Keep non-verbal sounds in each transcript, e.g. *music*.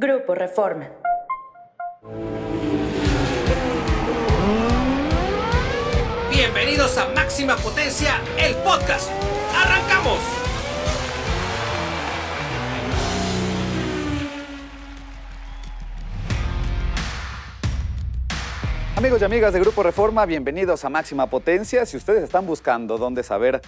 Grupo Reforma. Bienvenidos a Máxima Potencia, el podcast. ¡Arrancamos! Amigos y amigas de Grupo Reforma, bienvenidos a Máxima Potencia. Si ustedes están buscando dónde saber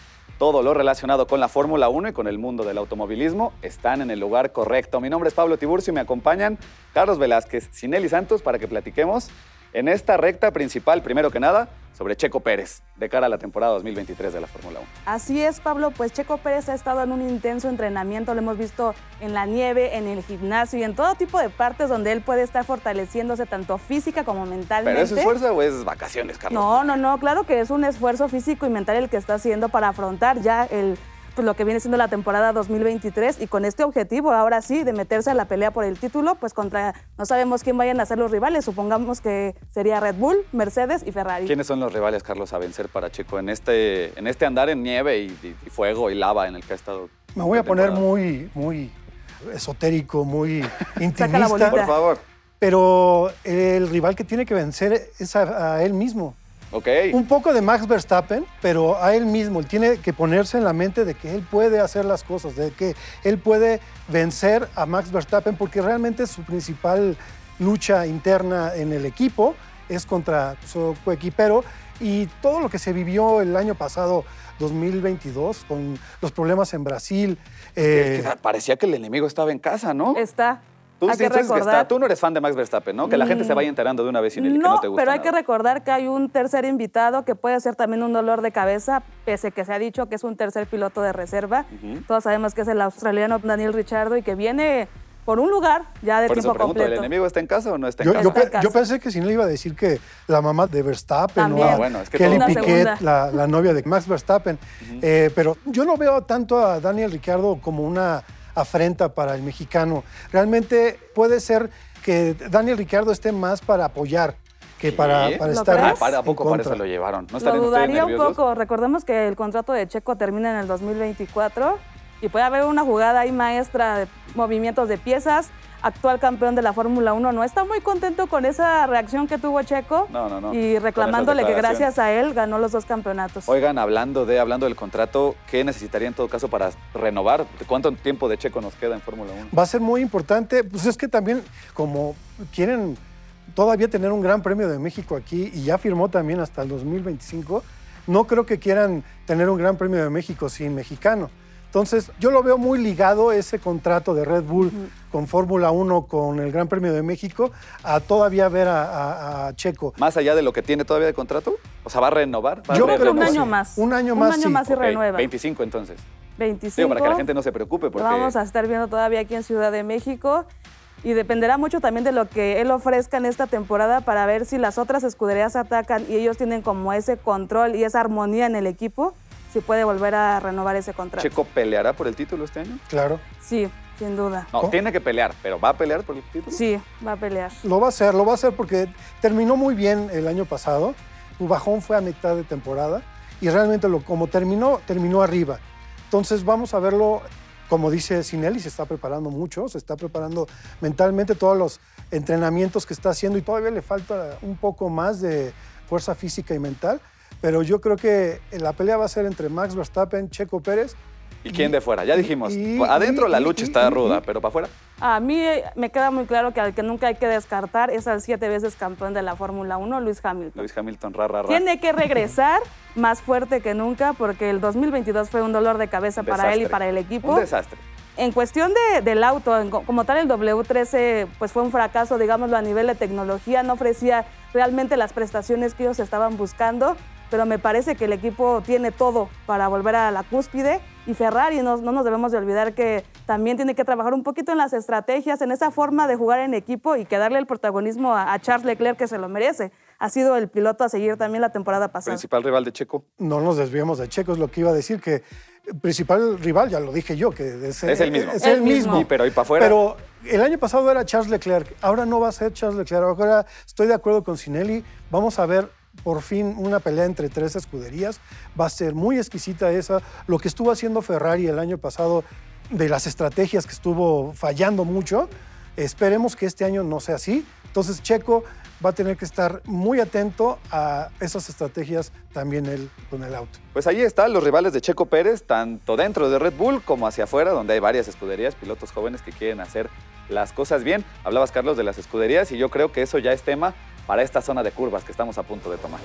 todo lo relacionado con la Fórmula 1 y con el mundo del automovilismo, están en el lugar correcto. Mi nombre es Pablo Tiburcio y me acompañan Carlos Velázquez, Sinelli Santos para que platiquemos en esta recta principal, primero que nada, sobre Checo Pérez de cara a la temporada 2023 de la Fórmula 1. Así es, Pablo, pues Checo Pérez ha estado en un intenso entrenamiento, lo hemos visto en la nieve, en el gimnasio y en todo tipo de partes donde él puede estar fortaleciéndose tanto física como mentalmente. ¿Pero es esfuerzo o es vacaciones, Carlos? No, no, no, claro que es un esfuerzo físico y mental el que está haciendo para afrontar ya el pues, lo que viene siendo la temporada 2023 y con este objetivo, ahora sí, de meterse a la pelea por el título, pues contra, no sabemos quién vayan a ser los rivales, supongamos que sería Red Bull, Mercedes y Ferrari. ¿Quiénes son los rivales, Carlos, a vencer para Checo en este, en este andar en nieve y, y fuego y lava en el que ha estado? Me voy a poner muy, muy esotérico, muy *laughs* intimista. Por favor. Pero el rival que tiene que vencer es a, a él mismo. Okay. Un poco de Max Verstappen, pero a él mismo. Él tiene que ponerse en la mente de que él puede hacer las cosas, de que él puede vencer a Max Verstappen, porque realmente su principal lucha interna en el equipo es contra su coequipero. Y todo lo que se vivió el año pasado, 2022, con los problemas en Brasil. Eh... Es que parecía que el enemigo estaba en casa, ¿no? Está. Tú, sí, que está, tú no eres fan de Max Verstappen, ¿no? Que la gente se vaya enterando de una vez sin el no, que no te gusta. pero hay nada. que recordar que hay un tercer invitado que puede ser también un dolor de cabeza, pese que se ha dicho que es un tercer piloto de reserva. Uh -huh. Todos sabemos que es el australiano Daniel Richardo y que viene por un lugar ya de por tiempo eso pregunto, completo. ¿El enemigo está en casa o no está en yo, casa? Yo, está en casa. yo, pensé que si no le iba a decir que la mamá de Verstappen También. o Ah, bueno, es que Kelly Piquet, la novia de Max Verstappen. Eh, pero yo no veo tanto a Daniel Ricciardo como una afrenta para el mexicano. Realmente puede ser que Daniel Ricciardo esté más para apoyar que para, para ¿Lo estar crees? Para, ¿A poco en para eso lo llevaron? ¿No Lo dudaría un poco. Recordemos que el contrato de Checo termina en el 2024 y puede haber una jugada ahí maestra de movimientos de piezas. Actual campeón de la Fórmula 1 no está muy contento con esa reacción que tuvo Checo No, no, no. y reclamándole que gracias a él ganó los dos campeonatos. Oigan, hablando de hablando del contrato, ¿qué necesitaría en todo caso para renovar? ¿Cuánto tiempo de Checo nos queda en Fórmula 1? Va a ser muy importante. Pues es que también, como quieren todavía tener un gran premio de México aquí y ya firmó también hasta el 2025, no creo que quieran tener un gran premio de México sin mexicano. Entonces, yo lo veo muy ligado ese contrato de Red Bull con Fórmula 1, con el Gran Premio de México, a todavía ver a, a- a Checo. Más allá de lo que tiene todavía de contrato, o sea, ¿va a renovar? ¿Va a Yo re- creo un año sí. más. Un año más, sí. y Ok, renueva. 25 entonces. 25. Digo, para que la gente no se preocupe, Lo porque vamos a estar viendo todavía aquí en Ciudad de México y dependerá mucho también de lo que él ofrezca en esta temporada para ver si las otras escuderías atacan y ellos tienen como ese control y esa armonía en el equipo, si puede volver a renovar ese contrato. Checo peleará por el título este año. Claro. Sí, sin duda. No, ¿Cómo? tiene que pelear, pero ¿va a pelear por el título? Sí, va a pelear. Lo va a hacer, lo va a hacer porque terminó muy bien el año pasado. Su bajón fue a mitad de temporada y realmente lo, como terminó, terminó arriba. Entonces vamos a verlo, como dice Sinelli, se está preparando mucho, se está preparando mentalmente todos los entrenamientos que está haciendo y todavía le falta un poco más de fuerza física y mental. Pero yo creo que la pelea va a ser entre Max Verstappen, Checo Pérez. ¿Y quién de fuera? Ya dijimos, y- adentro la lucha y- está y- ruda, y- pero para afuera. A mí me queda muy claro que al que nunca hay que descartar es al siete veces campeón de la Fórmula 1, Luis Hamilton. Luis Hamilton, ra, ra, ra. Tiene que regresar más fuerte que nunca porque el 2022 fue un dolor de cabeza para él y para el equipo. Un desastre. En cuestión de- del auto, en como tal el W13 pues fue un fracaso, digámoslo, a nivel de tecnología, no ofrecía realmente las prestaciones que ellos estaban buscando, pero me parece que el equipo tiene todo para volver a la cúspide y Ferrari no, no nos debemos de olvidar que también tiene que trabajar un poquito en las estrategias, en esa forma de jugar en equipo y que darle el protagonismo a, a Charles Leclerc que se lo merece. Ha sido el piloto a seguir también la temporada pasada. Principal rival de Checo. No nos desviemos de Checo, es lo que iba a decir, que el principal rival, ya lo dije yo, que es, Es el mismo. Es El el mismo. mismo. Y pero ¿y para afuera? Pero el año pasado era Charles Leclerc, ahora no va a ser Charles Leclerc. Ahora estoy de acuerdo con Sinelli, vamos a ver por fin una pelea entre tres escuderías. Va a ser muy exquisita esa. Lo que estuvo haciendo Ferrari el año pasado de las estrategias que estuvo fallando mucho, Esperemos que este año no sea así. Entonces Checo va a tener que estar muy atento a esas estrategias también él con el auto. Pues ahí están los rivales de Checo Pérez, tanto dentro de Red Bull como hacia afuera, donde hay varias escuderías, pilotos jóvenes que quieren hacer las cosas bien. Hablabas, Carlos, de las escuderías y yo creo que eso ya es tema para esta zona de curvas que estamos a punto de tomar.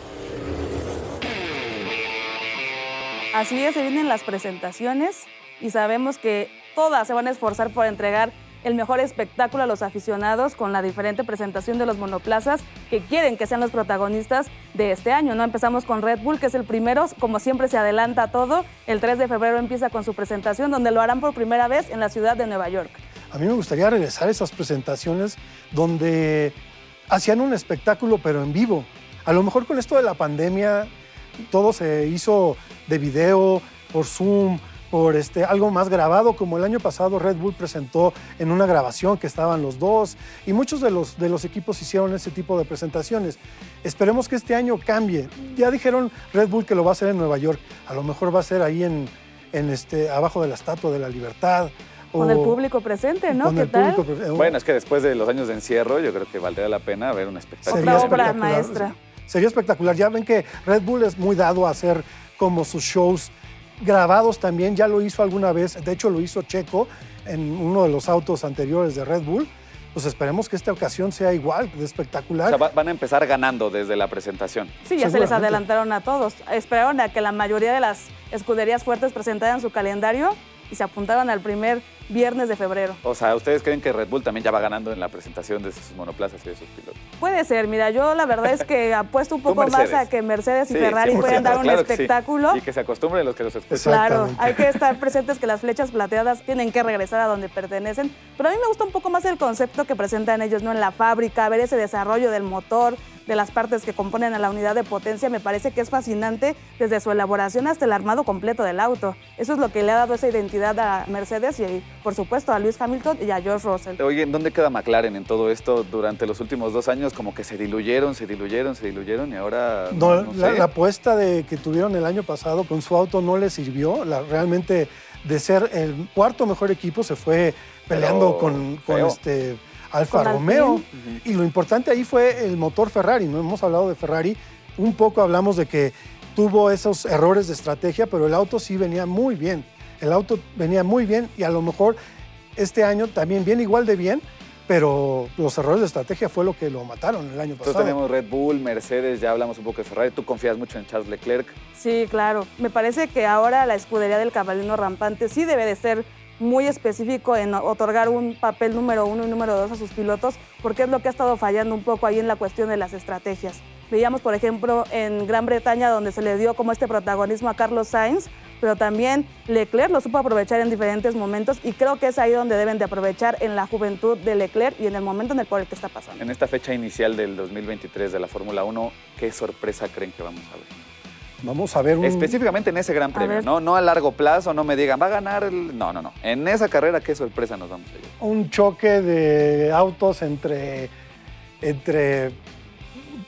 Así es, se vienen las presentaciones y sabemos que todas se van a esforzar por entregar el mejor espectáculo a los aficionados con la diferente presentación de los monoplazas que quieren que sean los protagonistas de este año. ¿no? Empezamos con Red Bull, que es el primero, como siempre se adelanta todo. El 3 de febrero empieza con su presentación, donde lo harán por primera vez en la ciudad de Nueva York. A mí me gustaría regresar a esas presentaciones donde hacían un espectáculo pero en vivo. A lo mejor con esto de la pandemia todo se hizo de video, por Zoom, por este, algo más grabado, como el año pasado Red Bull presentó en una grabación que estaban los dos, y muchos de los, de los equipos hicieron ese tipo de presentaciones. Esperemos que este año cambie. Ya dijeron Red Bull que lo va a hacer en Nueva York, a lo mejor va a ser ahí en, en este, abajo de la Estatua de la Libertad. Con el público presente, ¿no? ¿Qué tal? Bueno, es que después de los años de encierro, yo creo que valdría la pena ver un espectáculo. Otra obra maestra. Sería espectacular. Ya ven que Red Bull es muy dado a hacer como sus shows grabados también, ya lo hizo alguna vez, de hecho lo hizo Checo en uno de los autos anteriores de Red Bull. Pues esperemos que esta ocasión sea igual, de espectacular. O sea, van a empezar ganando desde la presentación. Sí, ya se les adelantaron a todos. Esperaron a que la mayoría de las escuderías fuertes presentaran su calendario y se apuntaron al primer viernes de febrero. O sea, ¿ustedes creen que Red Bull también ya va ganando en la presentación de sus monoplazas y de sus pilotos? Puede ser, mira, yo la verdad es que *laughs* apuesto un poco más a que Mercedes y Ferrari puedan dar un espectáculo. Y que se acostumbren los que los escuchan. Claro, hay que estar presentes que las flechas plateadas tienen que regresar a donde pertenecen. Pero a mí me gusta un poco más el concepto que presentan ellos, ¿no? En la fábrica, ver ese desarrollo del motor, de las partes que componen a la unidad de potencia, me parece que es fascinante desde su elaboración hasta el armado completo del auto. Eso es lo que le ha dado esa identidad a Mercedes y, por supuesto, a Lewis Hamilton y a George Russell. Oye, ¿dónde queda McLaren en todo esto? Durante los últimos dos años como que se diluyeron, se diluyeron, se diluyeron y ahora... No, la, apuesta de que tuvieron el año pasado con su auto no le sirvió. La, realmente de ser el cuarto mejor equipo se fue peleando con, con este Alfa Romeo. Y lo importante ahí fue el motor Ferrari, no hemos hablado de Ferrari, un poco hablamos de que tuvo esos errores de estrategia, pero el auto sí venía muy bien. El auto venía muy bien y a lo mejor este año también viene igual de bien, pero los errores de estrategia fue lo que lo mataron el año pasado. Entonces tenemos Red Bull, Mercedes, ya hablamos un poco de Ferrari. ¿Tú confías mucho en Charles Leclerc? Sí, claro. Me parece que ahora la escudería del caballino rampante sí debe de ser muy específico en otorgar un papel número uno y número dos a sus pilotos, porque es lo que ha estado fallando un poco ahí en la cuestión de las estrategias. Veíamos, por ejemplo, en Gran Bretaña, donde se le dio como este protagonismo a Carlos Sainz, pero también Leclerc lo supo aprovechar en diferentes momentos y creo que es ahí donde deben de aprovechar en la juventud de Leclerc y en el momento en el cual que está pasando. En esta fecha inicial del 2023 de la Fórmula 1, ¿qué sorpresa creen que vamos a ver? Vamos a ver un... Específicamente en ese gran premio, ¿no? No a largo plazo, no me digan, va a ganar el... No, no, no. En esa carrera, ¿qué sorpresa nos vamos a llevar? Un choque de autos entre... entre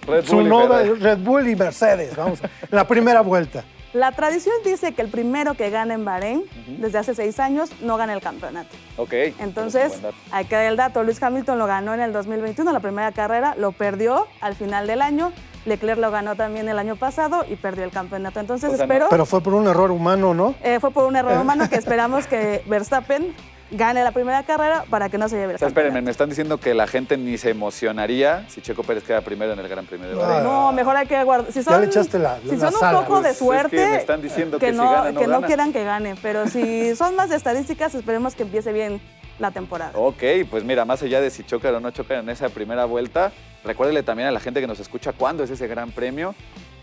Red Bull, y Red Bull y Mercedes, vamos, la primera vuelta. La tradición dice que el primero que gana en Bahrein, desde hace seis años, no gana el campeonato. Ok. Entonces, hay que dar el dato. Luis Hamilton lo ganó en el 2021, la primera carrera, lo perdió al final del año Leclerc lo ganó también el año pasado y perdió el campeonato. Entonces espero... Pero fue por un error humano, ¿no? Eh, fue por un error humano que esperamos que Verstappen gane la primera carrera para que no se lleve el o sea, Espérenme, me están diciendo que la gente ni se emocionaría si Checo Pérez queda primero en el Gran Premio de Bahrein. No, mejor hay que guardar. Si son, ya le echaste la, si son un poco de suerte, pues es que, me están diciendo que, no, si gana, no, que no quieran que gane. Pero si son más de estadísticas, esperemos que empiece bien la temporada. Ok, pues mira, más allá de si chocan o no chocan en esa primera vuelta, recuérdele también a la gente que nos escucha cuándo es ese gran premio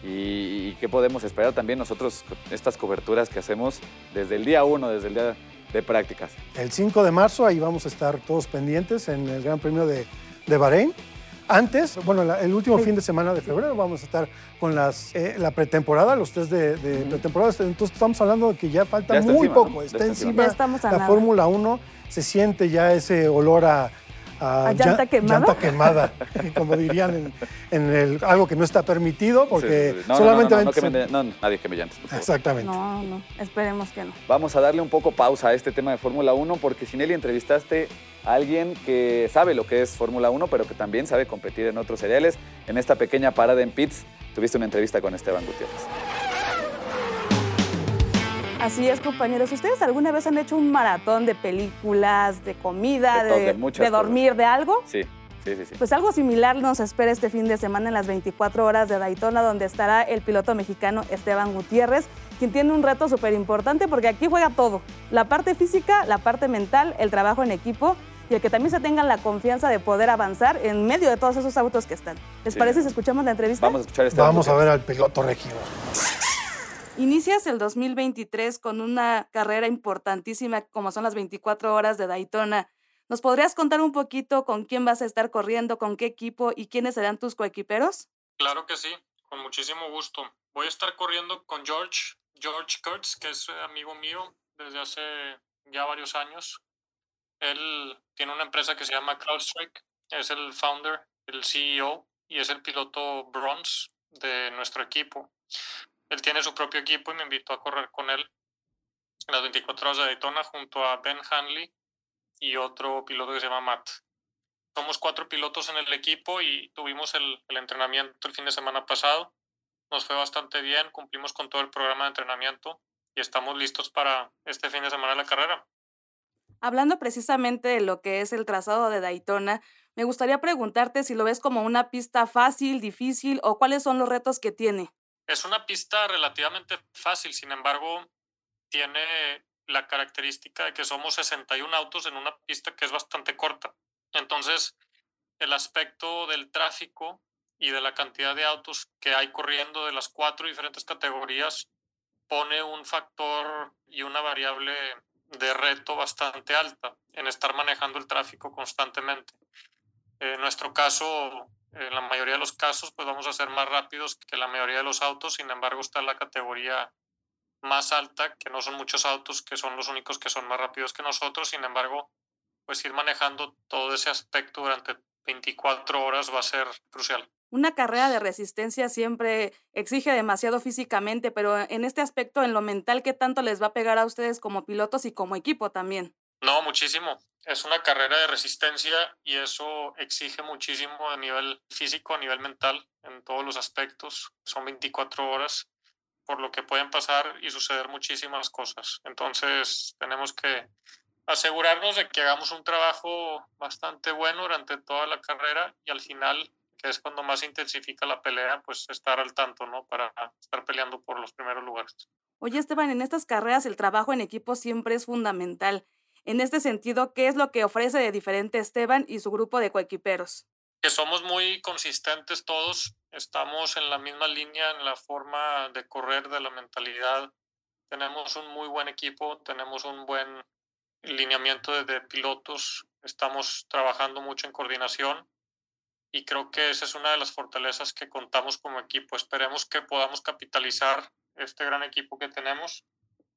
y, qué podemos esperar también nosotros, estas coberturas que hacemos desde el día uno, desde el día de prácticas. El 5 de marzo, ahí vamos a estar todos pendientes en el Gran Premio de, de Bahrein. Antes, bueno, el último fin de semana de febrero vamos a estar con las, eh, la pretemporada, los test de, pretemporada. Entonces estamos hablando de que ya falta muy poco. Está, encima, la Fórmula 1, se siente ya ese olor a, a, llanta, llan- quemada. llanta quemada, como dirían en, en el, algo que no está permitido, porque Sí, sí, sí. No, solamente... no, no, no, nadie queme llantas, por favor. Exactamente. No, no, esperemos que no. Vamos a darle un poco pausa a este tema de Fórmula 1 porque Sinelli entrevistaste a alguien que sabe lo que es Fórmula 1, pero que también sabe competir en otros seriales. En esta pequeña parada en pits tuviste una entrevista con Esteban Gutiérrez. Así es, compañeros. ¿Ustedes alguna vez han hecho un maratón de películas, de comida, De todo, de, de muchas de dormir, de algo? Sí, sí, sí, sí. Pues algo similar nos espera este fin de semana en las 24 horas de Daytona, donde estará el piloto mexicano Esteban Gutiérrez, quien tiene un reto súper importante porque aquí juega todo. La parte física, la parte mental, el trabajo en equipo y el que también se tengan la confianza de poder avanzar en medio de todos esos autos que están. ¿Les Sí. parece si escuchamos la entrevista? Vamos a escuchar a Esteban Vamos a ver al piloto regio. Inicias el 2023 con una carrera importantísima como son las 24 horas de Daytona. ¿Nos podrías contar un poquito con quién vas a estar corriendo, con qué equipo y quiénes serán tus coequiperos? Claro que sí, con muchísimo gusto. Voy a estar corriendo con George, George Kurtz, que es amigo mío desde hace ya varios años. Él tiene una empresa que se llama CrowdStrike, es el founder, el CEO y es el piloto bronze de nuestro equipo. Él tiene su propio equipo y me invitó a correr con él en las 24 horas de Daytona junto a Ben Hanley y otro piloto que se llama Matt. Somos cuatro pilotos en el equipo y tuvimos el, entrenamiento el fin de semana pasado. Nos fue bastante bien, cumplimos con todo el programa de entrenamiento y estamos listos para este fin de semana de la carrera. Hablando precisamente de lo que es el trazado de Daytona, me gustaría preguntarte si lo ves como una pista fácil, difícil o cuáles son los retos que tiene. Es una pista relativamente fácil, sin embargo, tiene la característica de que somos 61 autos en una pista que es bastante corta. Entonces, el aspecto del tráfico y de la cantidad de autos que hay corriendo de las cuatro diferentes categorías pone un factor y una variable de reto bastante alta en estar manejando el tráfico constantemente. En nuestro caso, en la mayoría de los casos, pues vamos a ser más rápidos que la mayoría de los autos, sin embargo está la categoría más alta, que no son muchos autos, que son los únicos que son más rápidos que nosotros, sin embargo, pues ir manejando todo ese aspecto durante 24 horas va a ser crucial. Una carrera de resistencia siempre exige demasiado físicamente, pero en este aspecto, en lo mental, ¿qué tanto les va a pegar a ustedes como pilotos y como equipo también? No, muchísimo. Es una carrera de resistencia y eso exige muchísimo a nivel físico, a nivel mental, en todos los aspectos. Son 24 horas, por lo que pueden pasar y suceder muchísimas cosas. Entonces, tenemos que asegurarnos de que hagamos un trabajo bastante bueno durante toda la carrera y al final, que es cuando más intensifica la pelea, pues estar al tanto, ¿no? Para estar peleando por los primeros lugares. Oye, Esteban, en estas carreras el trabajo en equipo siempre es fundamental. En este sentido, ¿qué es lo que ofrece de diferente Esteban y su grupo de coequiperos? que somos muy consistentes todos, estamos en la misma línea en la forma de correr, de la mentalidad. Tenemos un muy buen equipo, tenemos un buen lineamiento de, pilotos, estamos trabajando mucho en coordinación y creo que esa es una de las fortalezas que contamos como equipo. Esperemos que podamos capitalizar este gran equipo que tenemos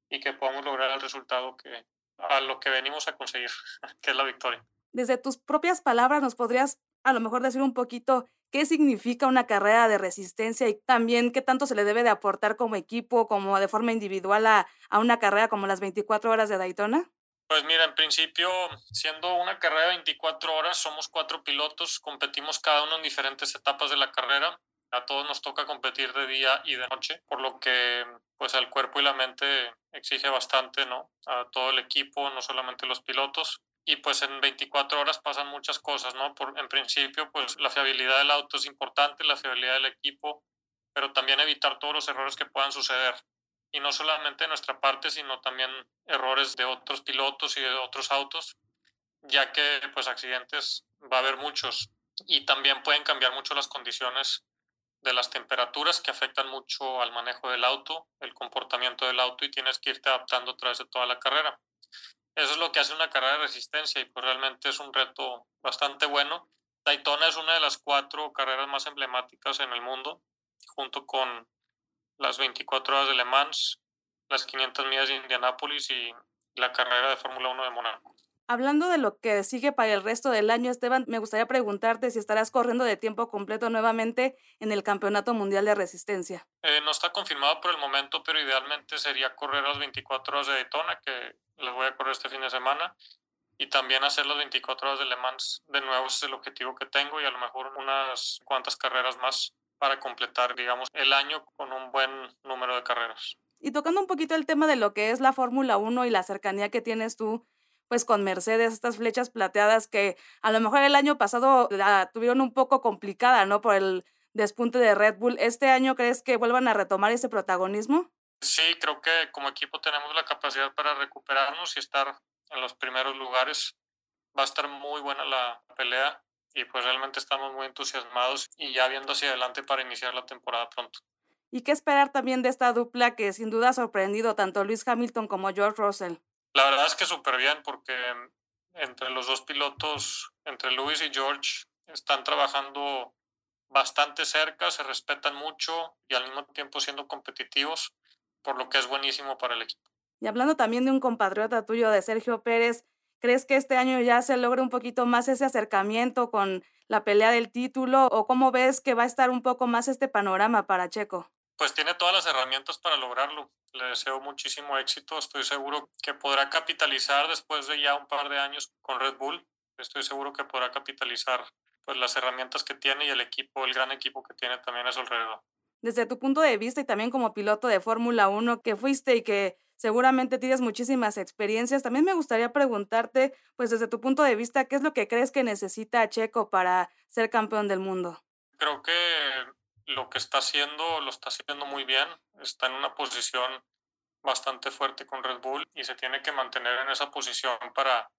y que podamos lograr el resultado que a lo que venimos a conseguir, *laughs* que es la victoria. Desde tus propias palabras, ¿nos podrías a lo mejor decir un poquito qué significa una carrera de resistencia y también qué tanto se le debe de aportar como equipo, como de forma individual a, a una carrera como las 24 horas de Daytona? Pues mira, en principio, siendo una carrera de 24 horas, somos cuatro pilotos, competimos cada uno en diferentes etapas de la carrera. A todos nos toca competir de día y de noche, por lo que pues al cuerpo y la mente exige bastante, ¿no? A todo el equipo, no solamente los pilotos. Y pues en 24 horas pasan muchas cosas, ¿no? Por, en principio, pues la fiabilidad del auto es importante, la fiabilidad del equipo, pero también evitar todos los errores que puedan suceder y no solamente de nuestra parte, sino también errores de otros pilotos y de otros autos, ya que pues accidentes va a haber muchos y también pueden cambiar mucho las condiciones de las temperaturas que afectan mucho al manejo del auto, el comportamiento del auto y tienes que irte adaptando a través de toda la carrera. Eso es lo que hace una carrera de resistencia y pues realmente es un reto bastante bueno. Daytona es una de las cuatro carreras más emblemáticas en el mundo, junto con las 24 horas de Le Mans, las 500 millas de Indianápolis y la carrera de Fórmula 1 de Mónaco. Hablando de lo que sigue para el resto del año, Esteban, me gustaría preguntarte si estarás corriendo de tiempo completo nuevamente en el Campeonato Mundial de Resistencia. Eh, no está confirmado por el momento, pero idealmente sería correr las 24 horas de Daytona, que les voy a correr este fin de semana, y también hacer las 24 horas de Le Mans. De nuevo, ese es el objetivo que tengo y a lo mejor unas cuantas carreras más para completar, digamos, el año con un buen número de carreras. Y tocando un poquito el tema de lo que es la Fórmula 1 y la cercanía que tienes tú pues con Mercedes, estas flechas plateadas que a lo mejor el año pasado la tuvieron un poco complicada, ¿no? Por el despunte de Red Bull. ¿Este año crees que vuelvan a retomar ese protagonismo? Sí, creo que como equipo tenemos la capacidad para recuperarnos y estar en los primeros lugares. Va a estar muy buena la pelea y pues realmente estamos muy entusiasmados y ya viendo hacia adelante para iniciar la temporada pronto. ¿Y qué esperar también de esta dupla que sin duda ha sorprendido tanto Luis Hamilton como George Russell? La verdad es que súper bien porque entre los dos pilotos, entre Luis y George, están trabajando bastante cerca, se respetan mucho y al mismo tiempo siendo competitivos, por lo que es buenísimo para el equipo. Y hablando también de un compatriota tuyo, de Sergio Pérez, ¿crees que este año ya se logre un poquito más ese acercamiento con la pelea del título o cómo ves que va a estar un poco más este panorama para Checo? Pues tiene todas las herramientas para lograrlo le deseo muchísimo éxito. Estoy seguro que podrá capitalizar después de ya un par de años con Red Bull. Estoy seguro que podrá capitalizar pues, las herramientas que tiene y el equipo, el gran equipo que tiene también a su alrededor. Desde tu punto de vista y también como piloto de Fórmula 1 que fuiste y que seguramente tienes muchísimas experiencias, también me gustaría preguntarte, pues desde tu punto de vista, ¿qué es lo que crees que necesita Checo para ser campeón del mundo? Creo que lo que está haciendo lo está haciendo muy bien, está en una posición bastante fuerte con Red Bull y se tiene que mantener en esa posición para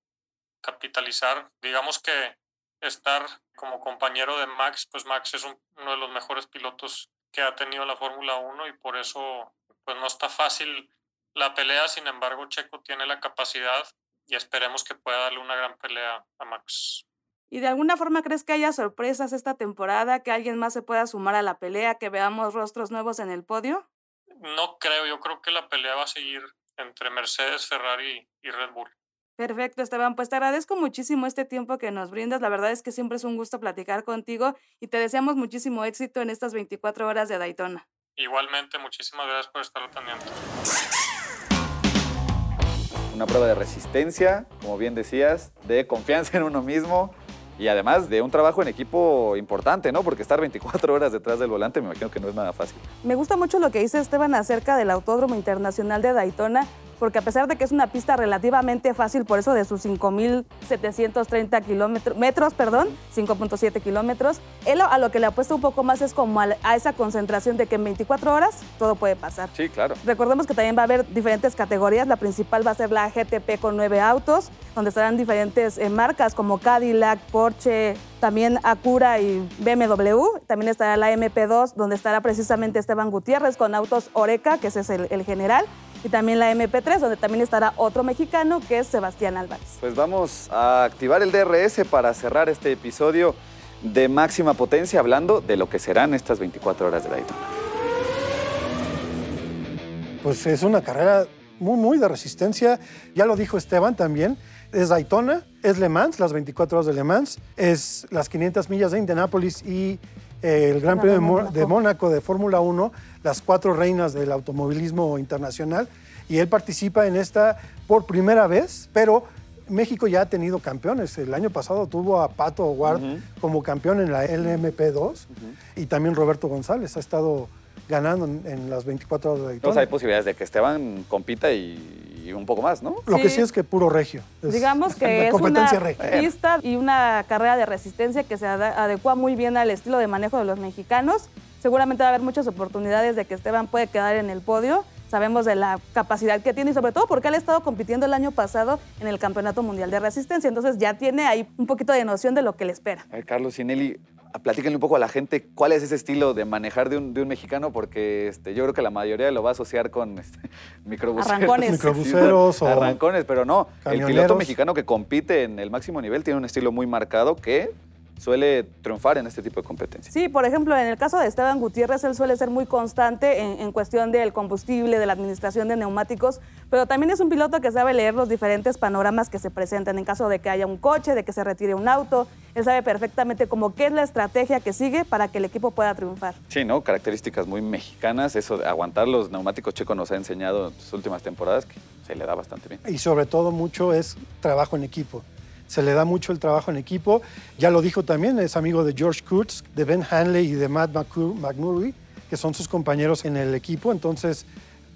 capitalizar. Digamos que estar como compañero de Max, pues Max es uno de los mejores pilotos que ha tenido la Fórmula 1 y por eso pues no está fácil la pelea, sin embargo Checo tiene la capacidad y esperemos que pueda darle una gran pelea a Max. ¿Y de alguna forma crees que haya sorpresas esta temporada, que alguien más se pueda sumar a la pelea, que veamos rostros nuevos en el podio? No creo, yo creo que la pelea va a seguir entre Mercedes, Ferrari y Red Bull. Perfecto, Esteban. Pues te agradezco muchísimo este tiempo que nos brindas. La verdad es que siempre es un gusto platicar contigo y te deseamos muchísimo éxito en estas 24 horas de Daytona. Igualmente, muchísimas gracias por estar atendiendo. Una prueba de resistencia, como bien decías, de confianza en uno mismo y además de un trabajo en equipo importante, ¿no? Porque estar 24 horas detrás del volante me imagino que no es nada fácil. Me gusta mucho lo que dice Esteban acerca del Autódromo Internacional de Daytona porque a pesar de que es una pista relativamente fácil, por eso de sus 5.730 kilómetros, metros, perdón, 5.7 kilómetros, él a lo que le apuesta un poco más es como a, esa concentración de que en 24 horas todo puede pasar. Sí, claro. Recordemos que también va a haber diferentes categorías, la principal va a ser la GTP con nueve autos, donde estarán diferentes eh, marcas como Cadillac, Porsche, también Acura y BMW. También estará la MP2, donde estará precisamente Esteban Gutiérrez con autos Oreca, que ese es el general y también la MP3, donde también estará otro mexicano que es Sebastián Álvarez. Pues vamos a activar el DRS para cerrar este episodio de máxima potencia hablando de lo que serán estas 24 horas de Daytona. Pues es una carrera muy, muy de resistencia. Ya lo dijo Esteban también. Es Daytona, es Le Mans, las 24 horas de Le Mans, es las 500 millas de Indianápolis y el Gran Premio de Mónaco de Fórmula 1, las cuatro reinas del automovilismo internacional, y él participa en esta por primera vez, pero México ya ha tenido campeones. El año pasado tuvo a Pato Ward como campeón en la LMP2 y también Roberto González. Ha estado ganando en, las 24 horas de Daytona. Entonces hay posibilidades de que Esteban compita y y un poco más, ¿no? Lo que sí es que puro regio. Digamos que *laughs* es una pista y una carrera de resistencia que se adecua muy bien al estilo de manejo de los mexicanos. Seguramente va a haber muchas oportunidades de que Esteban puede quedar en el podio. Sabemos de la capacidad que tiene y sobre todo porque él ha estado compitiendo el año pasado en el Campeonato Mundial de Resistencia. Entonces ya tiene ahí un poquito de noción de lo que le espera. A ver, Carlos Sinelli, platíquenle un poco a la gente cuál es ese estilo de manejar de un, mexicano, porque este, yo creo que la mayoría lo va a asociar con este, *laughs* microbuseros. Arrancones. Microbuseros o arrancones, pero no. El piloto mexicano que compite en el máximo nivel tiene un estilo muy marcado que suele triunfar en este tipo de competencias. Sí, por ejemplo, en el caso de Esteban Gutiérrez, él suele ser muy constante en, en, cuestión del combustible, de la administración de neumáticos, pero también es un piloto que sabe leer los diferentes panoramas que se presentan en caso de que haya un coche, de que se retire un auto. Él sabe perfectamente como qué es la estrategia que sigue para que el equipo pueda triunfar. Sí, ¿no? Características muy mexicanas. Eso de aguantar los neumáticos checos nos ha enseñado en sus últimas temporadas que se le da bastante bien. Y sobre todo mucho es trabajo en equipo se le da mucho el trabajo en equipo. Ya lo dijo también, es amigo de George Kurtz, de Ben Hanley y de Matt McMurray, que son sus compañeros en el equipo. Entonces,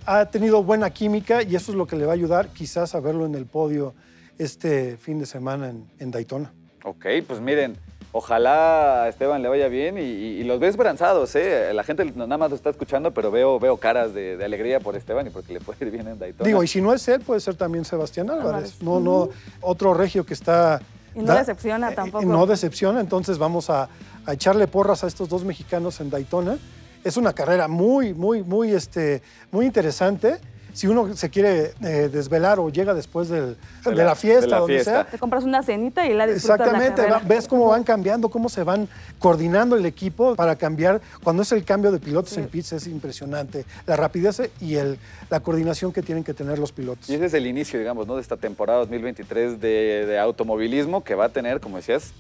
ha tenido buena química y eso es lo que le va a ayudar quizás a verlo en el podio este fin de semana en, en Daytona. Ok, pues miren, Ojalá a Esteban le vaya bien y, y, los veo esperanzados, ¿eh? La gente nada más lo está escuchando, pero veo, veo caras de, de, alegría por Esteban y porque le puede ir bien en Daytona. Digo, y si no es él, puede ser también Sebastián Álvarez. No, no, otro regio que está... Y no da, decepciona tampoco. Eh, no decepciona, entonces vamos a, a, echarle porras a estos dos mexicanos en Daytona. Es una carrera muy, muy, muy, este, muy interesante si uno se quiere eh, desvelar o llega después del, de, la, de, la, fiesta, de la donde fiesta. sea. Te compras una cenita y la disfrutas Exactamente, la ves cómo van cambiando, cómo se van coordinando el equipo para cambiar. Cuando es el cambio de pilotos sí. en pits es impresionante. La rapidez y el, la coordinación que tienen que tener los pilotos. Y ese es el inicio, digamos, ¿no? de esta temporada 2023 de, de automovilismo que va a tener, como decías,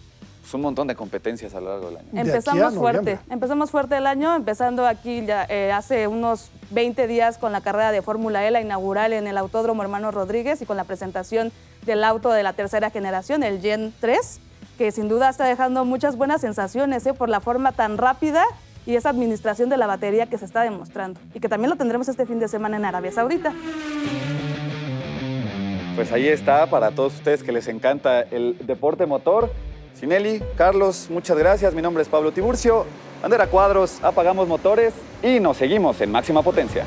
pues un montón de competencias a lo largo del año. Empezamos fuerte, empezamos fuerte el año, empezando aquí ya eh, hace unos 20 días con la carrera de Fórmula E, la inaugural en el Autódromo Hermano Rodríguez y con la presentación del auto de la tercera generación, el Gen 3, que sin duda está dejando muchas buenas sensaciones ¿eh? por la forma tan rápida y esa administración de la batería que se está demostrando y que también lo tendremos este fin de semana en Arabia Saudita. Pues ahí está para todos ustedes que les encanta el deporte motor. Sinelli, Carlos, muchas gracias. Mi nombre es Pablo Tiburcio. Bandera Cuadros, apagamos motores y nos seguimos en máxima potencia.